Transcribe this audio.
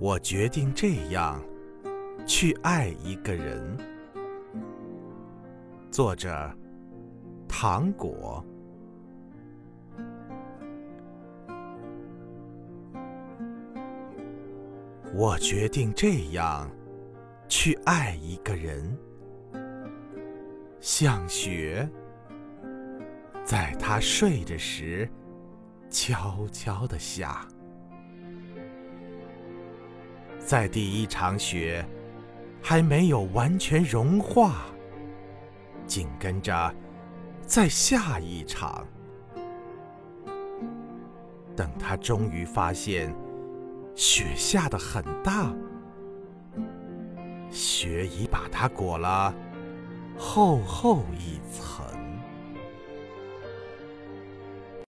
我决定这样去爱一个人。作者：糖果。我决定这样去爱一个人，像雪，在他睡着时悄悄地下。在第一场雪还没有完全融化，紧跟着在下一场。等他终于发现雪下的很大，雪已把它裹了厚厚一